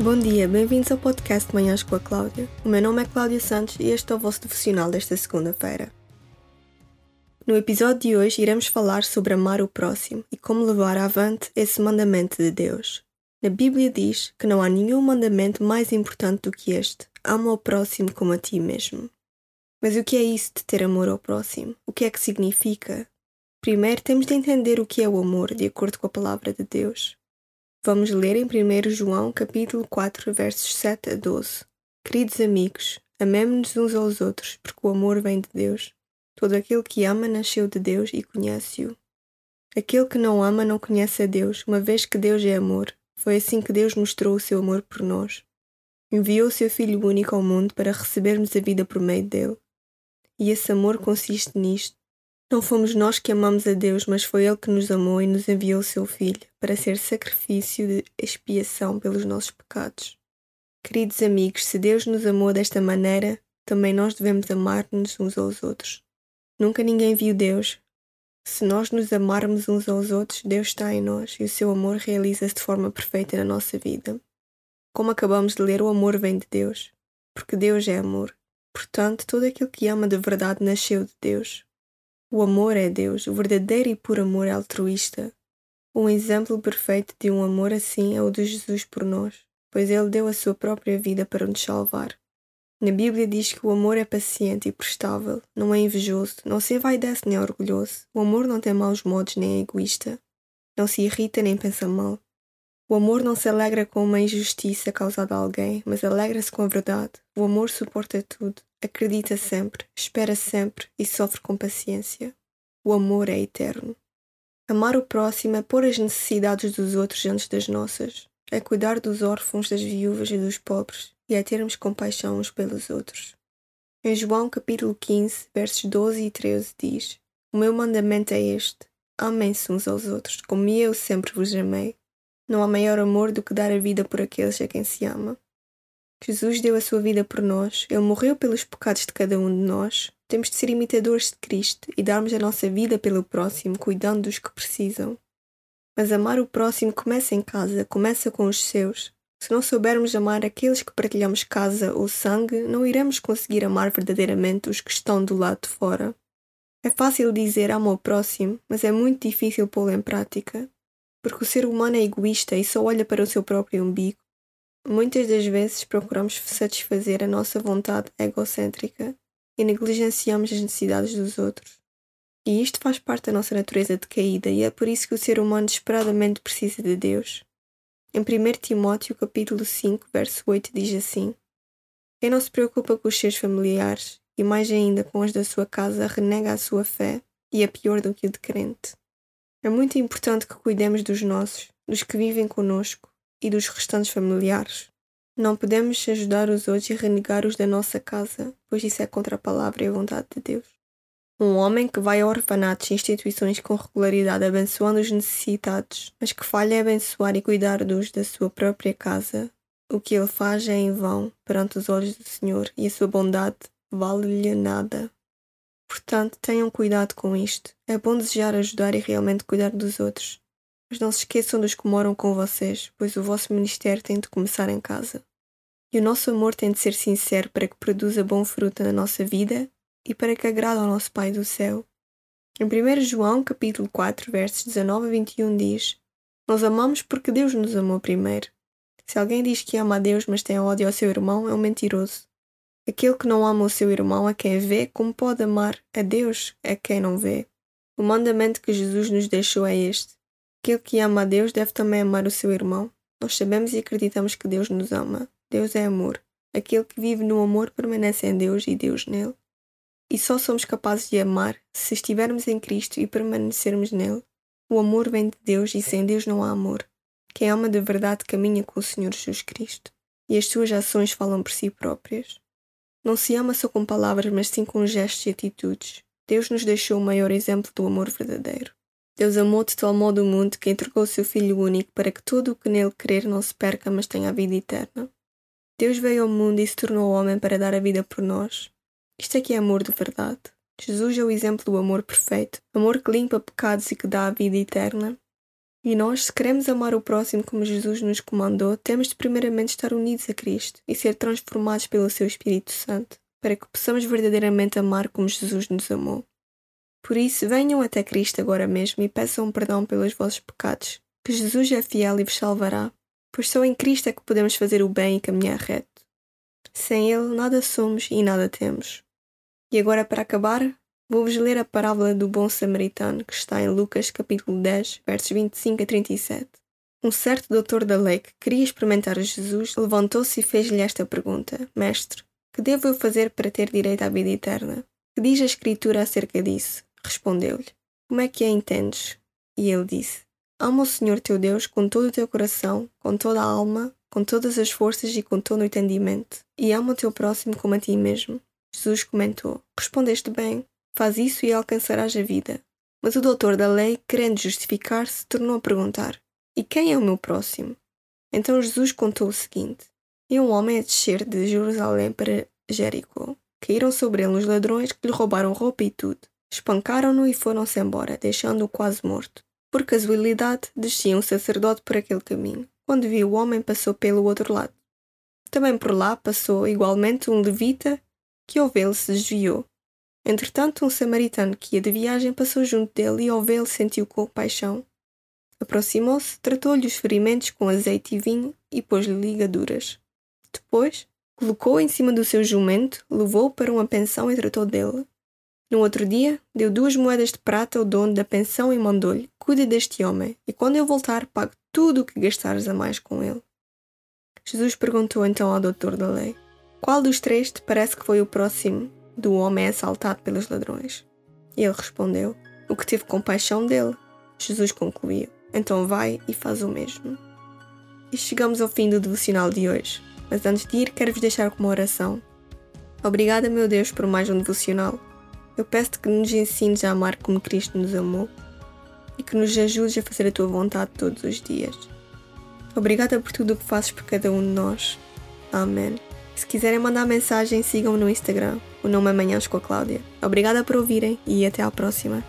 Bom dia, bem-vindos ao podcast Manhãs com a Cláudia. O meu nome é Cláudia Santos e este é o vosso devocional desta segunda-feira. No episódio de hoje iremos falar sobre amar o próximo e como levar avante esse mandamento de Deus. Na Bíblia diz que não há nenhum mandamento mais importante do que este: ama o próximo como a ti mesmo. Mas o que é isso de ter amor ao próximo? O que é que significa? Primeiro temos de entender o que é o amor de acordo com a palavra de Deus. Vamos ler em 1 João capítulo 4, versos 7 a 12. Queridos amigos, amemos-nos uns aos outros, porque o amor vem de Deus. Todo aquele que ama nasceu de Deus e conhece-o. Aquele que não ama não conhece a Deus, uma vez que Deus é amor. Foi assim que Deus mostrou o seu amor por nós. Enviou o seu Filho único ao mundo para recebermos a vida por meio dele. E esse amor consiste nisto não fomos nós que amamos a Deus, mas foi Ele que nos amou e nos enviou o seu Filho para ser sacrifício de expiação pelos nossos pecados. Queridos amigos, se Deus nos amou desta maneira, também nós devemos amar-nos uns aos outros. Nunca ninguém viu Deus. Se nós nos amarmos uns aos outros, Deus está em nós e o seu amor realiza-se de forma perfeita na nossa vida. Como acabamos de ler, o amor vem de Deus, porque Deus é amor. Portanto, todo aquele que ama de verdade nasceu de Deus. O amor é Deus, o verdadeiro e puro amor é altruísta. Um exemplo perfeito de um amor assim é o de Jesus por nós, pois ele deu a sua própria vida para nos salvar. Na Bíblia diz que o amor é paciente e prestável, não é invejoso, não se envaidece nem é orgulhoso. O amor não tem maus modos nem é egoísta. Não se irrita nem pensa mal. O amor não se alegra com uma injustiça causada a alguém, mas alegra-se com a verdade. O amor suporta tudo, acredita sempre, espera sempre e sofre com paciência. O amor é eterno. Amar o próximo é pôr as necessidades dos outros antes das nossas, é cuidar dos órfãos, das viúvas e dos pobres, e é termos compaixão uns pelos outros. Em João capítulo 15, versos 12 e 13 diz: O meu mandamento é este: amem-se uns aos outros, como eu sempre vos amei. Não há maior amor do que dar a vida por aqueles a quem se ama. Jesus deu a sua vida por nós, ele morreu pelos pecados de cada um de nós. Temos de ser imitadores de Cristo e darmos a nossa vida pelo próximo, cuidando dos que precisam. Mas amar o próximo começa em casa, começa com os seus. Se não soubermos amar aqueles que partilhamos casa ou sangue, não iremos conseguir amar verdadeiramente os que estão do lado de fora. É fácil dizer amo o próximo, mas é muito difícil pô-lo em prática, porque o ser humano é egoísta e só olha para o seu próprio umbigo. Muitas das vezes procuramos satisfazer a nossa vontade egocêntrica e negligenciamos as necessidades dos outros. E isto faz parte da nossa natureza decaída e é por isso que o ser humano desesperadamente precisa de Deus. Em 1 Timóteo capítulo 5, verso 8 diz assim: Quem não se preocupa com os seus familiares e mais ainda com os da sua casa renega a sua fé e é pior do que o de crente. É muito importante que cuidemos dos nossos, dos que vivem conosco, e dos restantes familiares. Não podemos ajudar os outros e renegar os da nossa casa, pois isso é contra a palavra e a vontade de Deus. Um homem que vai a orfanatos e instituições com regularidade abençoando os necessitados, mas que falha em abençoar e cuidar dos da sua própria casa, o que ele faz é em vão perante os olhos do Senhor e a sua bondade vale-lhe nada. Portanto, tenham cuidado com isto. É bom desejar ajudar e realmente cuidar dos outros, mas não se esqueçam dos que moram com vocês, pois o vosso ministério tem de começar em casa. E o nosso amor tem de ser sincero para que produza bom fruto na nossa vida e para que agrade ao nosso Pai do céu. Em 1 João, capítulo 4, versos 19 a 21 diz: Nós amamos porque Deus nos amou primeiro. Se alguém diz que ama a Deus, mas tem ódio ao seu irmão, é um mentiroso. Aquele que não ama o seu irmão a quem vê, como pode amar a Deus a quem não vê? O mandamento que Jesus nos deixou é este: Aquele que ama a Deus deve também amar o seu irmão. Nós sabemos e acreditamos que Deus nos ama. Deus é amor. Aquele que vive no amor permanece em Deus e Deus nele. E só somos capazes de amar se estivermos em Cristo e permanecermos nele. O amor vem de Deus e sem Deus não há amor. Quem ama de verdade caminha com o Senhor Jesus Cristo. E as suas ações falam por si próprias. Não se ama só com palavras, mas sim com gestos e atitudes. Deus nos deixou o maior exemplo do amor verdadeiro. Deus amou de tal modo o mundo que entregou o seu Filho único para que todo o que nele crer não se perca, mas tenha a vida eterna. Deus veio ao mundo e se tornou homem para dar a vida por nós. Isto é que é amor de verdade. Jesus é o exemplo do amor perfeito, amor que limpa pecados e que dá a vida eterna. E nós, se queremos amar o próximo como Jesus nos comandou, temos de primeiramente estar unidos a Cristo e ser transformados pelo seu Espírito Santo, para que possamos verdadeiramente amar como Jesus nos amou. Por isso, venham até Cristo agora mesmo e peçam perdão pelos vossos pecados, que Jesus é fiel e vos salvará, pois só em Cristo é que podemos fazer o bem e caminhar reto. Sem Ele, nada somos e nada temos. E agora, para acabar, vou-vos ler a parábola do bom samaritano que está em Lucas capítulo 10, versos 25 a 37. Um certo doutor da lei que queria experimentar Jesus levantou-se e fez-lhe esta pergunta: Mestre, que devo eu fazer para ter direito à vida eterna? Que diz a Escritura acerca disso? Respondeu-lhe: Como é que a entendes? E ele disse: Ama o Senhor teu Deus com todo o teu coração, com toda a alma, com todas as forças e com todo o entendimento, e ama o teu próximo como a ti mesmo. Jesus comentou: Respondeste bem, faz isso e alcançarás a vida. Mas o doutor da lei, querendo justificar-se, tornou a perguntar: E quem é o meu próximo? Então Jesus contou o seguinte: E um homem a descer de Jerusalém para Jericó. Caíram sobre ele os ladrões que lhe roubaram roupa e tudo. Espancaram-no e foram-se embora, deixando-o quase morto. Por casualidade, descia um sacerdote por aquele caminho. Quando viu o homem, passou pelo outro lado. Também por lá passou igualmente um levita que ao vê-lo se desviou. Entretanto, um samaritano que ia de viagem passou junto dele e ao vê-lo sentiu compaixão. Aproximou-se, tratou-lhe os ferimentos com azeite e vinho e pôs-lhe ligaduras. Depois, colocou-o em cima do seu jumento, levou-o para uma pensão e tratou dele. No outro dia, deu duas moedas de prata ao dono da pensão e mandou-lhe: Cuide deste homem, e quando eu voltar, pague tudo o que gastares a mais com ele. Jesus perguntou então ao doutor da lei: qual dos três te parece que foi o próximo do homem assaltado pelos ladrões? E ele respondeu: O que teve compaixão dele. Jesus concluiu: Então vai e faz o mesmo. E chegamos ao fim do devocional de hoje. Mas antes de ir, quero-vos deixar com uma oração. Obrigada, meu Deus, por mais um devocional. Eu peço-te que nos ensines a amar como Cristo nos amou e que nos ajudes a fazer a tua vontade todos os dias. Obrigada por tudo o que fazes por cada um de nós. Amém. Se quiserem mandar mensagem, sigam-me no Instagram. O nome é Manhãs com a Cláudia. Obrigada por ouvirem e até à próxima.